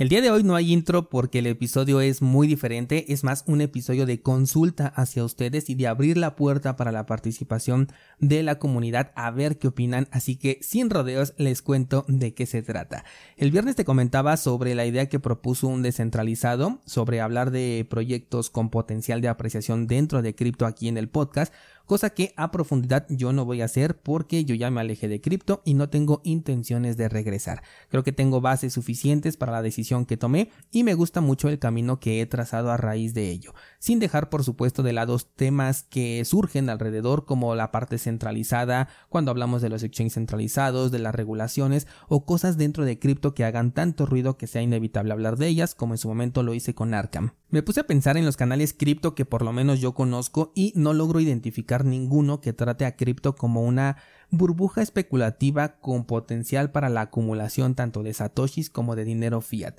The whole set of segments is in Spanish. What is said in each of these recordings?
El día de hoy no hay intro porque el episodio es muy diferente, es más un episodio de consulta hacia ustedes y de abrir la puerta para la participación de la comunidad a ver qué opinan, así que sin rodeos les cuento de qué se trata. El viernes te comentaba sobre la idea que propuso un descentralizado, sobre hablar de proyectos con potencial de apreciación dentro de cripto aquí en el podcast, cosa que a profundidad yo no voy a hacer porque yo ya me alejé de cripto y no tengo intenciones de regresar. Creo que tengo bases suficientes para la decisión que tomé y me gusta mucho el camino que he trazado a raíz de ello, sin dejar por supuesto de lado temas que surgen alrededor como la parte centralizada, cuando hablamos de los exchanges centralizados, de las regulaciones o cosas dentro de cripto que hagan tanto ruido que sea inevitable hablar de ellas como en su momento lo hice con Arkham. Me puse a pensar en los canales cripto que por lo menos yo conozco y no logro identificar ninguno que trate a cripto como una burbuja especulativa con potencial para la acumulación tanto de satoshis como de dinero fiat.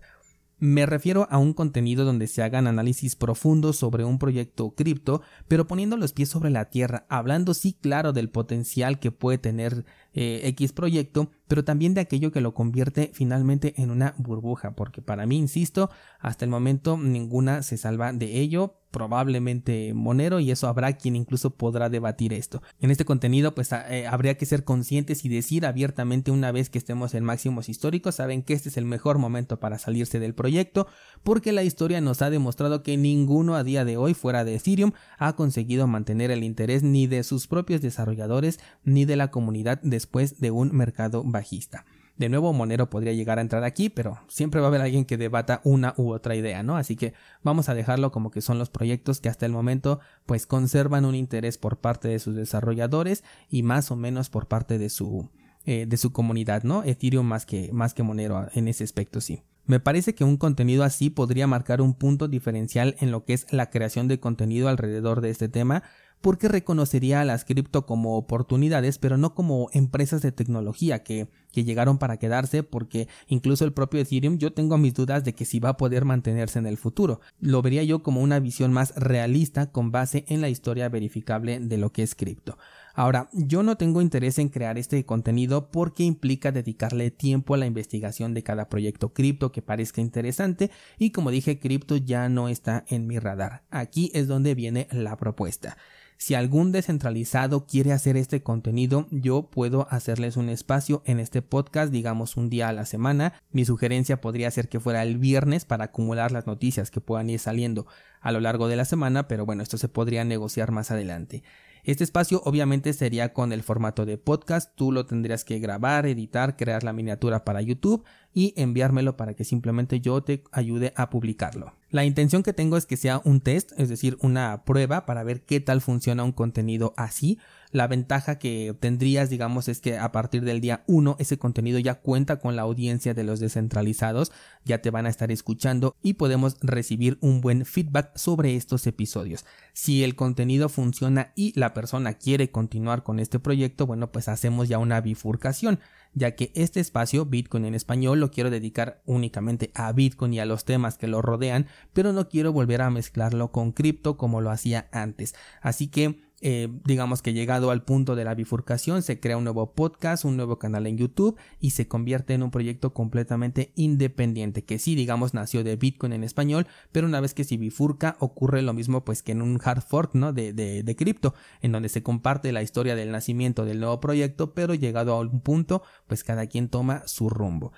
Me refiero a un contenido donde se hagan análisis profundos sobre un proyecto cripto, pero poniendo los pies sobre la tierra, hablando sí claro del potencial que puede tener eh, X proyecto, pero también de aquello que lo convierte finalmente en una burbuja, porque para mí, insisto, hasta el momento ninguna se salva de ello, probablemente Monero y eso habrá quien incluso podrá debatir esto. En este contenido pues eh, habría que ser conscientes y decir abiertamente una vez que estemos en máximos históricos, saben que este es el mejor momento para salirse del proyecto porque la historia nos ha demostrado que ninguno a día de hoy fuera de Ethereum ha conseguido mantener el interés ni de sus propios desarrolladores ni de la comunidad después de un mercado bajista. De nuevo, Monero podría llegar a entrar aquí, pero siempre va a haber alguien que debata una u otra idea, ¿no? Así que vamos a dejarlo como que son los proyectos que hasta el momento pues conservan un interés por parte de sus desarrolladores y más o menos por parte de su, eh, de su comunidad, ¿no? Ethereum más que, más que Monero en ese aspecto, sí. Me parece que un contenido así podría marcar un punto diferencial en lo que es la creación de contenido alrededor de este tema, porque reconocería a las cripto como oportunidades, pero no como empresas de tecnología que, que llegaron para quedarse, porque incluso el propio Ethereum yo tengo mis dudas de que si va a poder mantenerse en el futuro. Lo vería yo como una visión más realista con base en la historia verificable de lo que es cripto. Ahora, yo no tengo interés en crear este contenido porque implica dedicarle tiempo a la investigación de cada proyecto cripto que parezca interesante y como dije, cripto ya no está en mi radar. Aquí es donde viene la propuesta. Si algún descentralizado quiere hacer este contenido, yo puedo hacerles un espacio en este podcast, digamos un día a la semana. Mi sugerencia podría ser que fuera el viernes para acumular las noticias que puedan ir saliendo a lo largo de la semana, pero bueno, esto se podría negociar más adelante. Este espacio obviamente sería con el formato de podcast, tú lo tendrías que grabar, editar, crear la miniatura para YouTube y enviármelo para que simplemente yo te ayude a publicarlo. La intención que tengo es que sea un test, es decir, una prueba para ver qué tal funciona un contenido así. La ventaja que tendrías, digamos, es que a partir del día 1 ese contenido ya cuenta con la audiencia de los descentralizados, ya te van a estar escuchando y podemos recibir un buen feedback sobre estos episodios. Si el contenido funciona y la persona quiere continuar con este proyecto, bueno, pues hacemos ya una bifurcación ya que este espacio, Bitcoin en español, lo quiero dedicar únicamente a Bitcoin y a los temas que lo rodean, pero no quiero volver a mezclarlo con cripto como lo hacía antes. Así que eh, digamos que llegado al punto de la bifurcación, se crea un nuevo podcast, un nuevo canal en YouTube y se convierte en un proyecto completamente independiente, que sí, digamos, nació de Bitcoin en español, pero una vez que se bifurca, ocurre lo mismo pues que en un hard fork, ¿no? De, de, de cripto, en donde se comparte la historia del nacimiento del nuevo proyecto, pero llegado a un punto, pues cada quien toma su rumbo.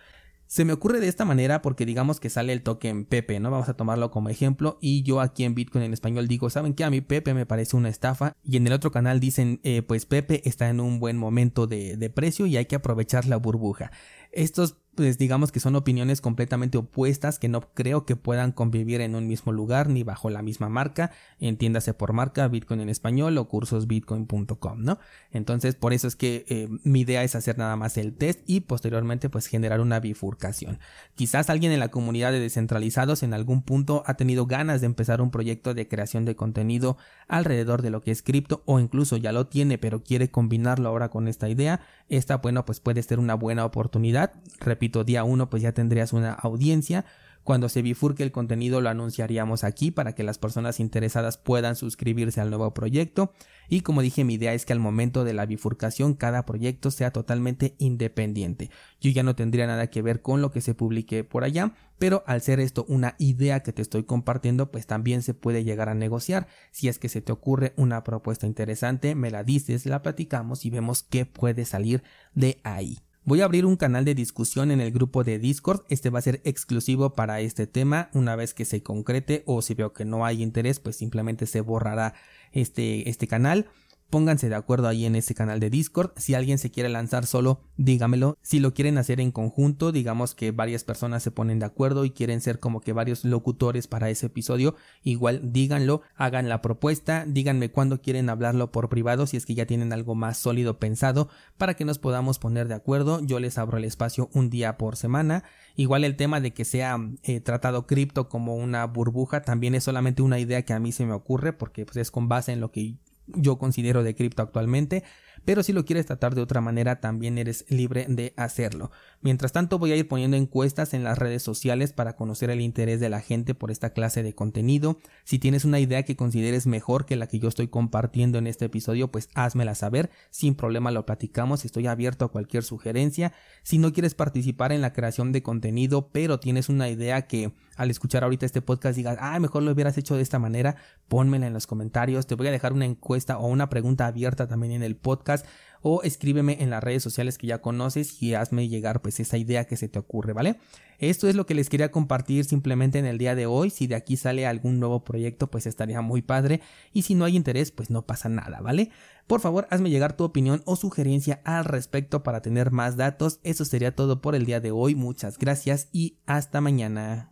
Se me ocurre de esta manera porque digamos que sale el token Pepe, ¿no? Vamos a tomarlo como ejemplo y yo aquí en Bitcoin en español digo, ¿saben qué? A mí Pepe me parece una estafa y en el otro canal dicen, eh, pues Pepe está en un buen momento de, de precio y hay que aprovechar la burbuja. Estos pues digamos que son opiniones completamente opuestas que no creo que puedan convivir en un mismo lugar ni bajo la misma marca, entiéndase por marca Bitcoin en español o cursosbitcoin.com, ¿no? Entonces por eso es que eh, mi idea es hacer nada más el test y posteriormente pues generar una bifurcación. Quizás alguien en la comunidad de descentralizados en algún punto ha tenido ganas de empezar un proyecto de creación de contenido alrededor de lo que es cripto o incluso ya lo tiene pero quiere combinarlo ahora con esta idea. Esta bueno pues puede ser una buena oportunidad. Repito, día uno pues ya tendrías una audiencia Cuando se bifurque el contenido lo anunciaríamos aquí para que las personas interesadas puedan suscribirse al nuevo proyecto y como dije mi idea es que al momento de la bifurcación cada proyecto sea totalmente independiente. Yo ya no tendría nada que ver con lo que se publique por allá, pero al ser esto una idea que te estoy compartiendo pues también se puede llegar a negociar. Si es que se te ocurre una propuesta interesante me la dices, la platicamos y vemos qué puede salir de ahí. Voy a abrir un canal de discusión en el grupo de Discord. Este va a ser exclusivo para este tema. Una vez que se concrete o si veo que no hay interés, pues simplemente se borrará este, este canal. Pónganse de acuerdo ahí en ese canal de Discord. Si alguien se quiere lanzar solo, dígamelo. Si lo quieren hacer en conjunto, digamos que varias personas se ponen de acuerdo y quieren ser como que varios locutores para ese episodio, igual díganlo, hagan la propuesta, díganme cuándo quieren hablarlo por privado si es que ya tienen algo más sólido pensado para que nos podamos poner de acuerdo. Yo les abro el espacio un día por semana. Igual el tema de que sea eh, tratado cripto como una burbuja también es solamente una idea que a mí se me ocurre porque pues, es con base en lo que yo considero de cripto actualmente, pero si lo quieres tratar de otra manera también eres libre de hacerlo. Mientras tanto voy a ir poniendo encuestas en las redes sociales para conocer el interés de la gente por esta clase de contenido. Si tienes una idea que consideres mejor que la que yo estoy compartiendo en este episodio, pues házmela saber, sin problema lo platicamos, estoy abierto a cualquier sugerencia. Si no quieres participar en la creación de contenido, pero tienes una idea que al escuchar ahorita este podcast digas, ah, mejor lo hubieras hecho de esta manera, pónmela en los comentarios, te voy a dejar una encuesta o una pregunta abierta también en el podcast o escríbeme en las redes sociales que ya conoces y hazme llegar pues esa idea que se te ocurre, ¿vale? Esto es lo que les quería compartir simplemente en el día de hoy, si de aquí sale algún nuevo proyecto pues estaría muy padre y si no hay interés pues no pasa nada, ¿vale? Por favor, hazme llegar tu opinión o sugerencia al respecto para tener más datos. Eso sería todo por el día de hoy. Muchas gracias y hasta mañana.